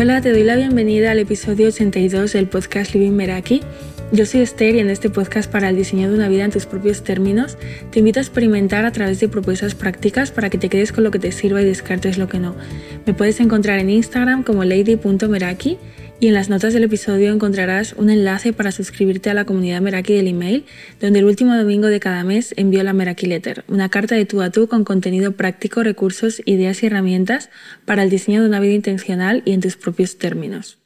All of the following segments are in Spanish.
Hola, te doy la bienvenida al episodio 82 del podcast Living Meraki. Yo soy Esther y en este podcast para el diseño de una vida en tus propios términos te invito a experimentar a través de propuestas prácticas para que te quedes con lo que te sirva y descartes lo que no. Me puedes encontrar en Instagram como lady.meraki y en las notas del episodio encontrarás un enlace para suscribirte a la comunidad Meraki del email, donde el último domingo de cada mes envío la Meraki Letter, una carta de tú a tú con contenido práctico, recursos, ideas y herramientas para el diseño de una vida intencional y en tus propios términos.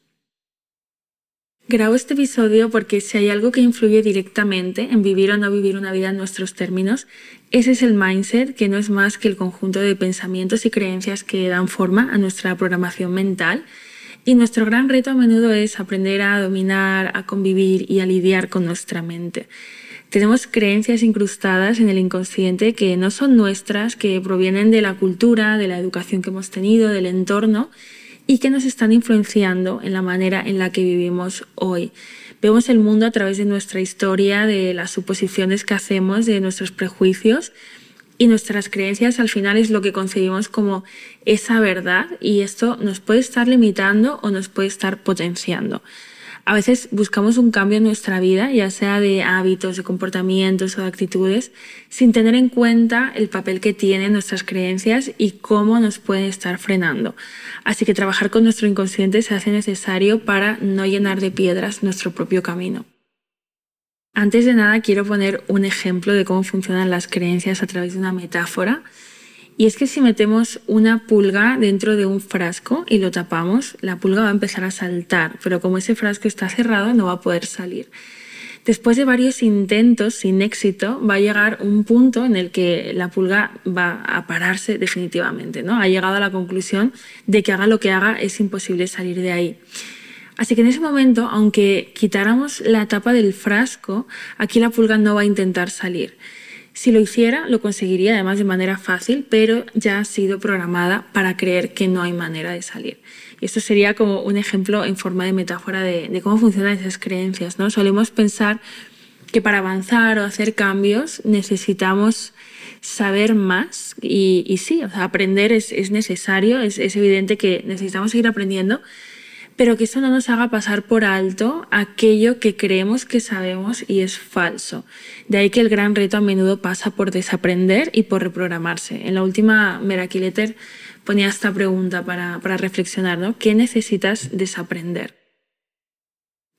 Grabo este episodio porque si hay algo que influye directamente en vivir o no vivir una vida en nuestros términos, ese es el mindset, que no es más que el conjunto de pensamientos y creencias que dan forma a nuestra programación mental y nuestro gran reto a menudo es aprender a dominar, a convivir y a lidiar con nuestra mente. Tenemos creencias incrustadas en el inconsciente que no son nuestras, que provienen de la cultura, de la educación que hemos tenido, del entorno y que nos están influenciando en la manera en la que vivimos hoy. Vemos el mundo a través de nuestra historia, de las suposiciones que hacemos, de nuestros prejuicios y nuestras creencias al final es lo que concebimos como esa verdad y esto nos puede estar limitando o nos puede estar potenciando. A veces buscamos un cambio en nuestra vida, ya sea de hábitos, de comportamientos o de actitudes, sin tener en cuenta el papel que tienen nuestras creencias y cómo nos pueden estar frenando. Así que trabajar con nuestro inconsciente se hace necesario para no llenar de piedras nuestro propio camino. Antes de nada quiero poner un ejemplo de cómo funcionan las creencias a través de una metáfora. Y es que si metemos una pulga dentro de un frasco y lo tapamos, la pulga va a empezar a saltar, pero como ese frasco está cerrado no va a poder salir. Después de varios intentos sin éxito, va a llegar un punto en el que la pulga va a pararse definitivamente, ¿no? Ha llegado a la conclusión de que haga lo que haga es imposible salir de ahí. Así que en ese momento, aunque quitáramos la tapa del frasco, aquí la pulga no va a intentar salir. Si lo hiciera, lo conseguiría además de manera fácil, pero ya ha sido programada para creer que no hay manera de salir. Y esto sería como un ejemplo en forma de metáfora de, cómo funcionan esas creencias. ¿no? Solemos pensar que para avanzar o hacer cambios necesitamos saber más y, sí, aprender es, necesario, es, es evidente que necesitamos seguir aprendiendo, pero que eso no nos haga pasar por alto aquello que creemos que sabemos y es falso. De ahí que el gran reto a menudo pasa por desaprender y por reprogramarse. En la última Meraki Letter ponía esta pregunta para, para reflexionar, ¿no? ¿Qué necesitas desaprender?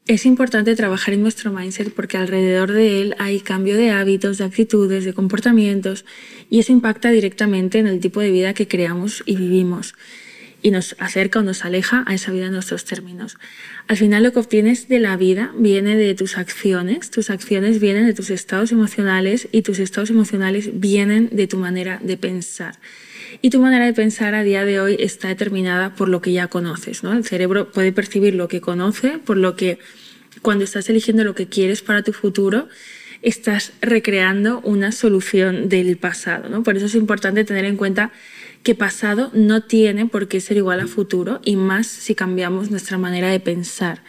Es importante trabajar en nuestro mindset porque alrededor de él hay cambio de hábitos, de actitudes, de comportamientos y eso impacta directamente en el tipo de vida que creamos y vivimos y nos acerca o nos aleja a esa vida en nuestros términos. Al final lo que obtienes de la vida viene de tus acciones, tus acciones vienen de tus estados emocionales y tus estados emocionales vienen de tu manera de pensar. Y tu manera de pensar a día de hoy está determinada por lo que ya conoces. ¿no? El cerebro puede percibir lo que conoce, por lo que cuando estás eligiendo lo que quieres para tu futuro, estás recreando una solución del pasado. ¿no? Por eso es importante tener en cuenta que pasado no tiene por qué ser igual a futuro y más si cambiamos nuestra manera de pensar.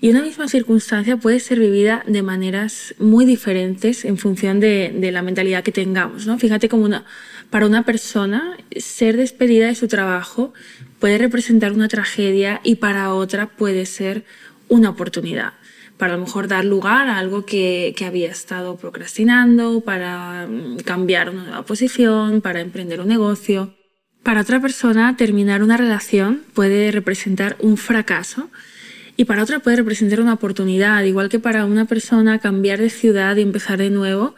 Y una misma circunstancia puede ser vivida de maneras muy diferentes en función de, la mentalidad que tengamos. ¿no? Fíjate como una, para una persona ser despedida de su trabajo puede representar una tragedia y para otra puede ser una oportunidad para a lo mejor dar lugar a algo que, que, había estado procrastinando, para mm, cambiar una nueva posición, para emprender un negocio. Para otra persona, terminar una relación puede representar un fracaso y para otra puede representar una oportunidad, igual que para una persona cambiar de ciudad y empezar de nuevo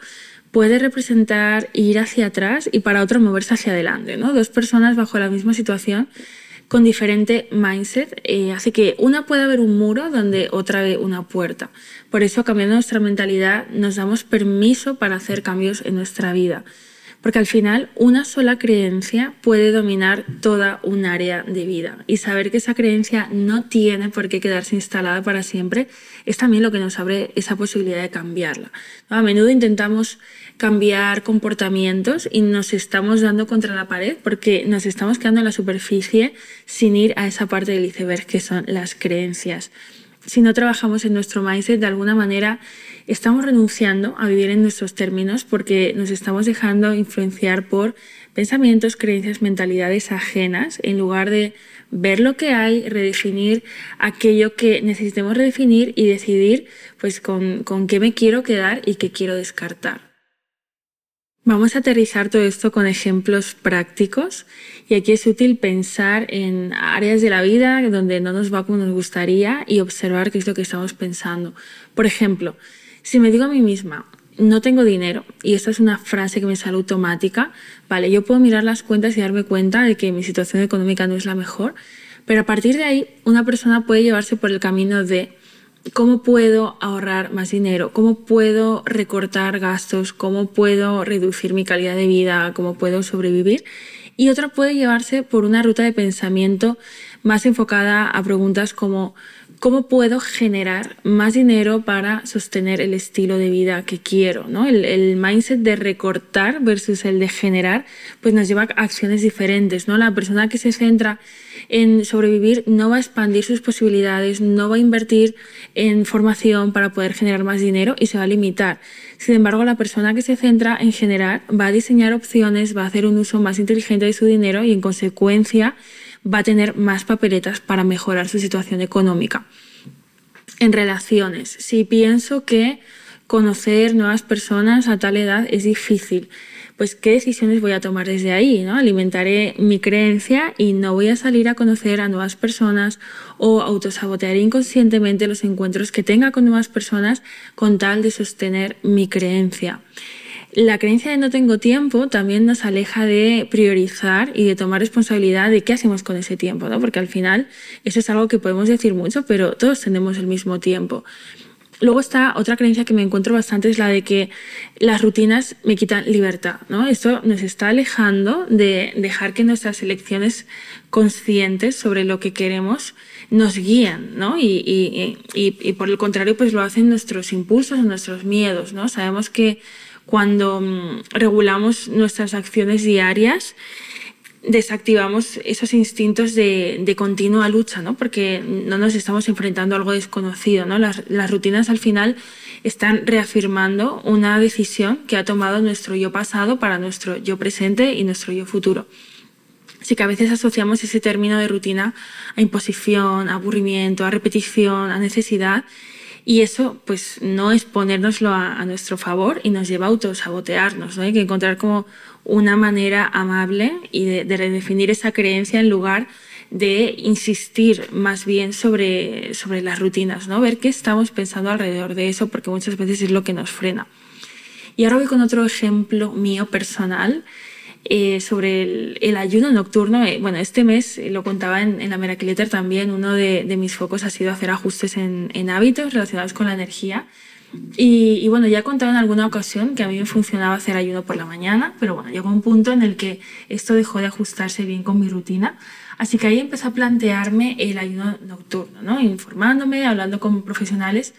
puede representar ir hacia atrás y para otra moverse hacia adelante, ¿no? Dos personas bajo la misma situación con diferente mindset, eh, hace que una pueda ver un muro donde otra ve una puerta. Por eso, cambiando nuestra mentalidad, nos damos permiso para hacer cambios en nuestra vida porque al final una sola creencia puede dominar toda un área de vida y saber que esa creencia no tiene por qué quedarse instalada para siempre es también lo que nos abre esa posibilidad de cambiarla. A menudo intentamos cambiar comportamientos y nos estamos dando contra la pared porque nos estamos quedando en la superficie sin ir a esa parte del iceberg que son las creencias. Si no trabajamos en nuestro mindset, de alguna manera estamos renunciando a vivir en nuestros términos porque nos estamos dejando influenciar por pensamientos, creencias, mentalidades ajenas, en lugar de ver lo que hay, redefinir aquello que necesitemos redefinir y decidir pues con, con qué me quiero quedar y qué quiero descartar. Vamos a aterrizar todo esto con ejemplos prácticos y aquí es útil pensar en áreas de la vida donde no nos va como nos gustaría y observar qué es lo que estamos pensando. Por ejemplo, si me digo a mí misma, no tengo dinero, y esta es una frase que me sale automática, vale, yo puedo mirar las cuentas y darme cuenta de que mi situación económica no es la mejor, pero a partir de ahí una persona puede llevarse por el camino de cómo puedo ahorrar más dinero, cómo puedo recortar gastos, cómo puedo reducir mi calidad de vida, cómo puedo sobrevivir. Y otra puede llevarse por una ruta de pensamiento más enfocada a preguntas como cómo puedo generar más dinero para sostener el estilo de vida que quiero. ¿no? El, el, mindset de recortar versus el de generar, pues nos lleva a acciones diferentes. ¿no? La persona que se centra en sobrevivir no va a expandir sus posibilidades, no va a invertir en formación para poder generar más dinero y se va a limitar. Sin embargo, la persona que se centra en generar va a diseñar opciones, va a hacer un uso más inteligente de su dinero y en consecuencia va a tener más papeletas para mejorar su situación económica. En relaciones, si pienso que conocer nuevas personas a tal edad es difícil, pues qué decisiones voy a tomar desde ahí, ¿no? Alimentaré mi creencia y no voy a salir a conocer a nuevas personas o autosabotearé inconscientemente los encuentros que tenga con nuevas personas con tal de sostener mi creencia. La creencia de no tengo tiempo también nos aleja de priorizar y de tomar responsabilidad de qué hacemos con ese tiempo, ¿no? Porque al final eso es algo que podemos decir mucho, pero todos tenemos el mismo tiempo. Luego está otra creencia que me encuentro bastante, es la de que las rutinas me quitan libertad. ¿no? Esto nos está alejando de dejar que nuestras elecciones conscientes sobre lo que queremos nos guíen, ¿no? Y, y, y, y, por el contrario, pues lo hacen nuestros impulsos, nuestros miedos, ¿no? Sabemos que cuando mm, regulamos nuestras acciones diarias, desactivamos esos instintos de, de, continua lucha, ¿no? porque no nos estamos enfrentando a algo desconocido. ¿no? Las, las, rutinas al final están reafirmando una decisión que ha tomado nuestro yo pasado para nuestro yo presente y nuestro yo futuro. Así que a veces asociamos ese término de rutina a imposición, a aburrimiento, a repetición, a necesidad y eso, pues, no es ponérnoslo a, a nuestro favor y nos lleva a autosabotearnos, ¿no? Hay que encontrar como una manera amable y de, de redefinir esa creencia en lugar de insistir más bien sobre, sobre las rutinas, ¿no? Ver qué estamos pensando alrededor de eso, porque muchas veces es lo que nos frena. Y ahora voy con otro ejemplo mío personal eh, sobre el, el, ayuno nocturno. Eh, bueno, este mes, eh, lo contaba en, en la Miracle también, uno de, de, mis focos ha sido hacer ajustes en, en hábitos relacionados con la energía. Y, y, bueno, ya he contado en alguna ocasión que a mí me funcionaba hacer ayuno por la mañana, pero bueno, llegó un punto en el que esto dejó de ajustarse bien con mi rutina. Así que ahí empecé a plantearme el ayuno nocturno, ¿no? Informándome, hablando con profesionales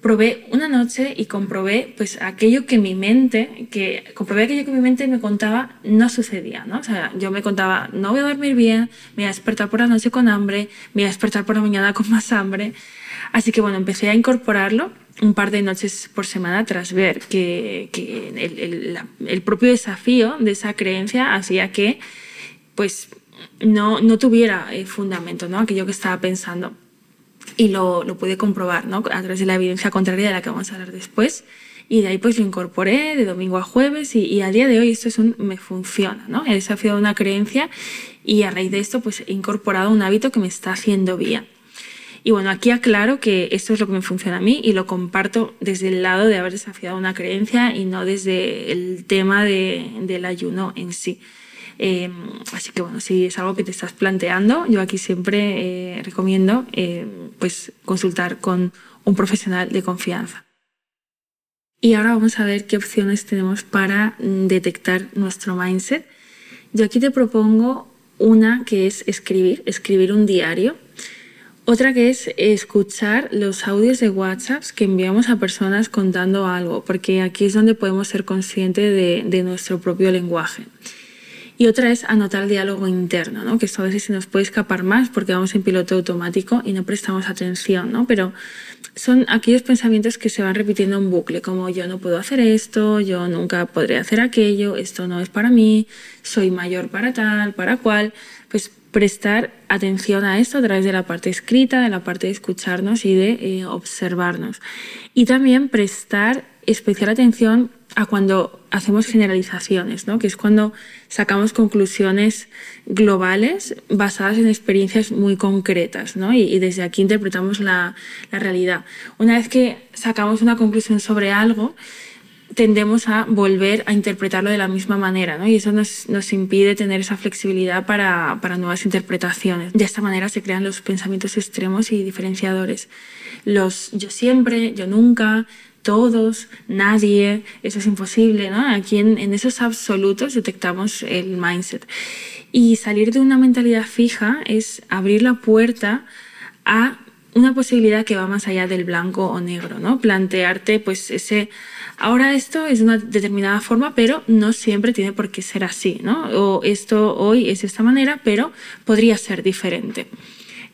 probé una noche y comprobé pues aquello que mi mente, que comprobé aquello que mi mente me contaba no sucedía, ¿no? O sea, yo me contaba, no voy a dormir bien, me voy a despertar por la noche con hambre, me voy a despertar por la mañana con más hambre. Así que bueno, empecé a incorporarlo un par de noches por semana tras ver que, que el, el, el propio desafío de esa creencia hacía que pues no, no tuviera eh, fundamento, ¿no? Aquello que estaba pensando y lo, lo pude comprobar ¿no? a través de la evidencia contraria de la que vamos a hablar después. Y de ahí pues lo incorporé de domingo a jueves y, y a día de hoy esto es un me funciona, ¿no? He desafiado una creencia y a raíz de esto pues he incorporado un hábito que me está haciendo bien. Y bueno, aquí aclaro que esto es lo que me funciona a mí y lo comparto desde el lado de haber desafiado una creencia y no desde el tema de, del ayuno en sí. Eh, así que bueno, si es algo que te estás planteando, yo aquí siempre eh, recomiendo eh, pues consultar con un profesional de confianza. Y ahora vamos a ver qué opciones tenemos para detectar nuestro mindset. Yo aquí te propongo una que es escribir, escribir un diario. Otra que es escuchar los audios de WhatsApp que enviamos a personas contando algo, porque aquí es donde podemos ser conscientes de, de nuestro propio lenguaje. Y otra es anotar diálogo interno, ¿no? que esto a veces se nos puede escapar más porque vamos en piloto automático y no prestamos atención, ¿no? pero son aquellos pensamientos que se van repitiendo en bucle, como yo no puedo hacer esto, yo nunca podré hacer aquello, esto no es para mí, soy mayor para tal, para cual, pues prestar atención a esto a través de la parte escrita, de la parte de escucharnos y de eh, observarnos. Y también prestar especial atención a cuando hacemos generalizaciones, ¿no? que es cuando sacamos conclusiones globales basadas en experiencias muy concretas ¿no? y, desde aquí interpretamos la, la realidad. Una vez que sacamos una conclusión sobre algo, tendemos a volver a interpretarlo de la misma manera, ¿no? Y eso nos, nos impide tener esa flexibilidad para, para, nuevas interpretaciones. De esta manera se crean los pensamientos extremos y diferenciadores. Los yo siempre, yo nunca, todos, nadie, eso es imposible, ¿no? Aquí en, en esos absolutos detectamos el mindset. Y salir de una mentalidad fija es abrir la puerta a una posibilidad que va más allá del blanco o negro, ¿no? Plantearte, pues, ese, ahora esto es de una determinada forma, pero no siempre tiene por qué ser así, ¿no? O esto hoy es de esta manera, pero podría ser diferente.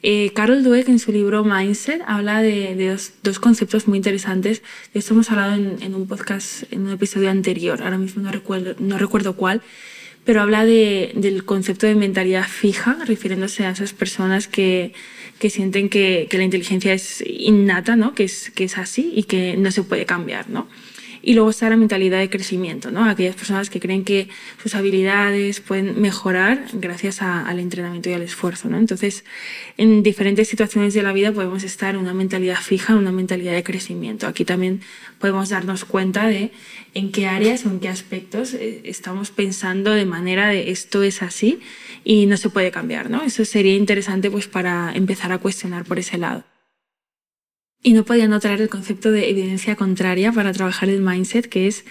Eh, Carol Dweck en su libro Mindset habla de, dos, conceptos muy interesantes. De esto hemos hablado en, un podcast, en un episodio anterior, ahora mismo no recuerdo, no recuerdo cuál, pero habla del concepto de mentalidad fija, refiriéndose a esas personas que, que sienten que, que, la inteligencia es innata, ¿no? que, es, que es así y que no se puede cambiar. ¿no? Y luego está la mentalidad de crecimiento, ¿no? Aquellas personas que creen que sus habilidades pueden mejorar gracias al entrenamiento y al esfuerzo, ¿no? Entonces, en diferentes situaciones de la vida podemos estar en una mentalidad fija, en una mentalidad de crecimiento. Aquí también podemos darnos cuenta de en qué áreas o en qué aspectos eh, estamos pensando de manera de esto es así y no se puede cambiar, ¿no? Eso sería interesante pues para empezar a cuestionar por ese lado. Y no podía no traer el concepto de evidencia contraria para trabajar el mindset, que es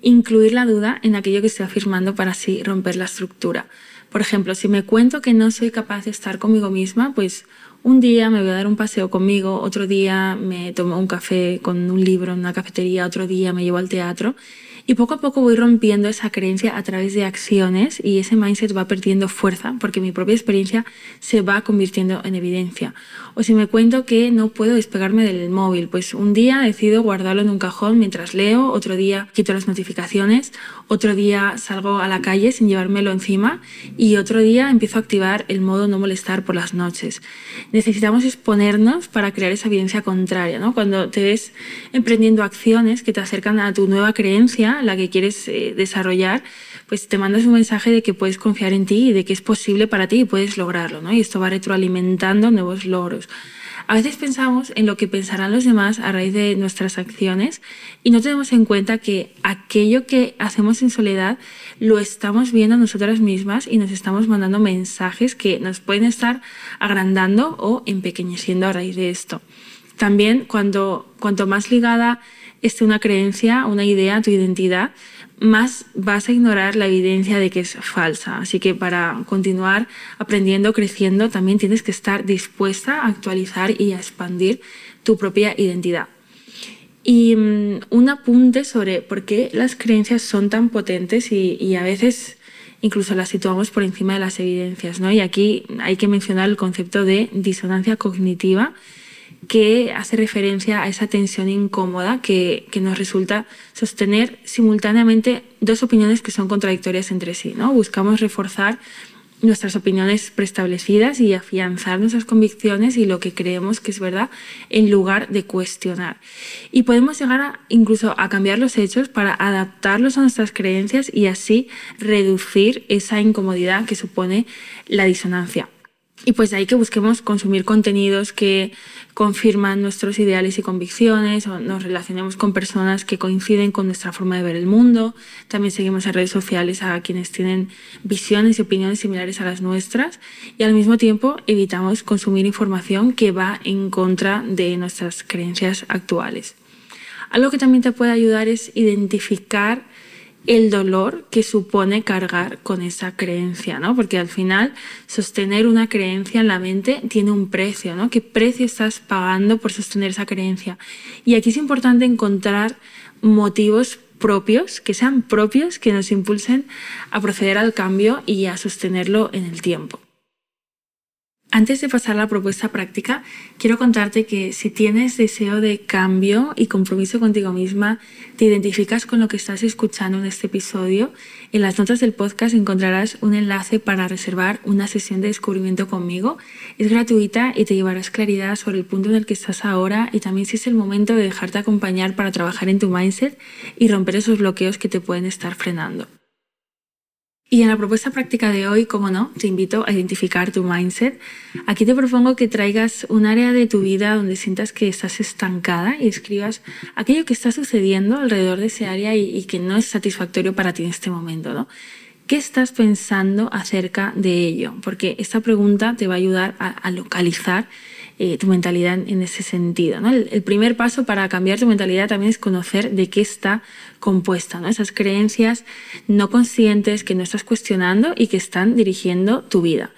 incluir la duda en aquello que estoy afirmando para así romper la estructura. Por ejemplo, si me cuento que no soy capaz de estar conmigo misma, pues un día me voy a dar un paseo conmigo, otro día me tomo un café con un libro en una cafetería, otro día me llevo al teatro y poco a poco voy rompiendo esa creencia a través de acciones y ese mindset va perdiendo fuerza porque mi propia experiencia se va convirtiendo en evidencia. O si me cuento que no puedo despegarme del móvil, pues un día decido guardarlo en un cajón mientras leo, otro día quito las notificaciones, otro día salgo a la calle sin llevármelo encima y otro día empiezo a activar el modo no molestar por las noches. Necesitamos exponernos para crear esa evidencia contraria, ¿no? Cuando te ves emprendiendo acciones que te acercan a tu nueva creencia, la que quieres eh, desarrollar, pues te mandas un mensaje de que puedes confiar en ti y de que es posible para ti y puedes lograrlo, ¿no? Y esto va retroalimentando nuevos logros. A veces pensamos en lo que pensarán los demás a raíz de nuestras acciones y no tenemos en cuenta que aquello que hacemos en soledad lo estamos viendo nosotras mismas y nos estamos mandando mensajes que nos pueden estar agrandando o empequeñeciendo a raíz de esto. También cuando cuanto más ligada esté una creencia, una idea, tu identidad, más vas a ignorar la evidencia de que es falsa. Así que para continuar aprendiendo, creciendo, también tienes que estar dispuesta a actualizar y a expandir tu propia identidad. Y mm, un apunte sobre por qué las creencias son tan potentes y, y, a veces incluso las situamos por encima de las evidencias. ¿no? Y aquí hay que mencionar el concepto de disonancia cognitiva que hace referencia a esa tensión incómoda que, que, nos resulta sostener simultáneamente dos opiniones que son contradictorias entre sí. ¿no? Buscamos reforzar nuestras opiniones preestablecidas y afianzar nuestras convicciones y lo que creemos que es verdad en lugar de cuestionar. Y podemos llegar a, incluso a cambiar los hechos para adaptarlos a nuestras creencias y así reducir esa incomodidad que supone la disonancia. Y pues de ahí que busquemos consumir contenidos que confirman nuestros ideales y convicciones, o nos relacionemos con personas que coinciden con nuestra forma de ver el mundo. También seguimos en redes sociales a quienes tienen visiones y opiniones similares a las nuestras. Y al mismo tiempo evitamos consumir información que va en contra de nuestras creencias actuales. Algo que también te puede ayudar es identificar el dolor que supone cargar con esa creencia, ¿no? Porque al final sostener una creencia en la mente tiene un precio, ¿no? ¿Qué precio estás pagando por sostener esa creencia? Y aquí es importante encontrar motivos propios, que sean propios, que nos impulsen a proceder al cambio y a sostenerlo en el tiempo. Antes de pasar a la propuesta práctica, quiero contarte que si tienes deseo de cambio y compromiso contigo misma, te identificas con lo que estás escuchando en este episodio, en las notas del podcast encontrarás un enlace para reservar una sesión de descubrimiento conmigo. Es gratuita y te llevarás claridad sobre el punto en el que estás ahora y también si es el momento de dejarte acompañar para trabajar en tu mindset y romper esos bloqueos que te pueden estar frenando. Y en la propuesta práctica de hoy, como no, te invito a identificar tu mindset. Aquí te propongo que traigas un área de tu vida donde sientas que estás estancada y escribas aquello que está sucediendo alrededor de ese área y, que no es satisfactorio para ti en este momento, ¿no? ¿Qué estás pensando acerca de ello? Porque esta pregunta te va a ayudar a localizar eh, tu mentalidad en ese sentido. El, primer paso para cambiar tu mentalidad también es conocer de qué está compuesta, ¿no? esas creencias no conscientes que no estás cuestionando y que están dirigiendo tu vida.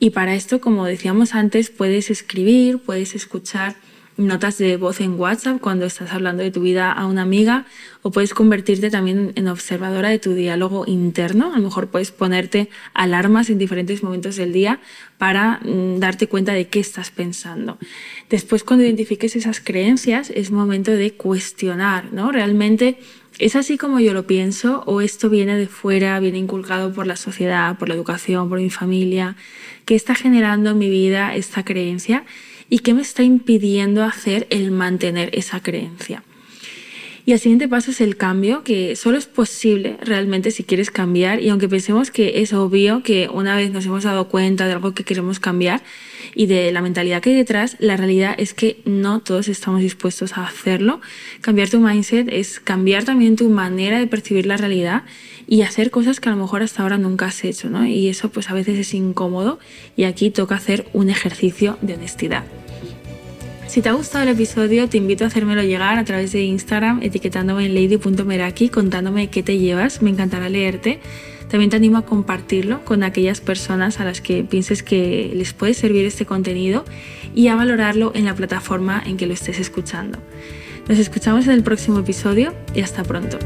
Y para esto, como decíamos antes, puedes escribir, puedes escuchar notas de voz en WhatsApp cuando estás hablando de tu vida a una amiga o puedes convertirte también en observadora de tu diálogo interno. A lo mejor puedes ponerte alarmas en diferentes momentos del día para mm, darte cuenta de qué estás pensando. Después, cuando identifiques esas creencias, es momento de cuestionar, ¿no? Realmente ¿Es así como yo lo pienso o esto viene de fuera, viene inculcado por la sociedad, por la educación, por mi familia? ¿Qué está generando en mi vida esta creencia? Y qué me está impidiendo hacer el mantener esa creencia. Y el siguiente paso es el cambio, que solo es posible realmente si quieres cambiar. Y aunque pensemos que es obvio que una vez nos hemos dado cuenta de algo que queremos cambiar y de la mentalidad que hay detrás, la realidad es que no todos estamos dispuestos a hacerlo. Cambiar tu mindset es cambiar también tu manera de percibir la realidad y hacer cosas que a lo mejor hasta ahora nunca has hecho, ¿no? Y eso pues a veces es incómodo y aquí toca hacer un ejercicio de honestidad. Si te ha gustado el episodio, te invito a hacérmelo llegar a través de Instagram, etiquetándome en lady.meraki, contándome qué te llevas, me encantará leerte. También te animo a compartirlo con aquellas personas a las que pienses que les puede servir este contenido y a valorarlo en la plataforma en que lo estés escuchando. Nos escuchamos en el próximo episodio y hasta pronto.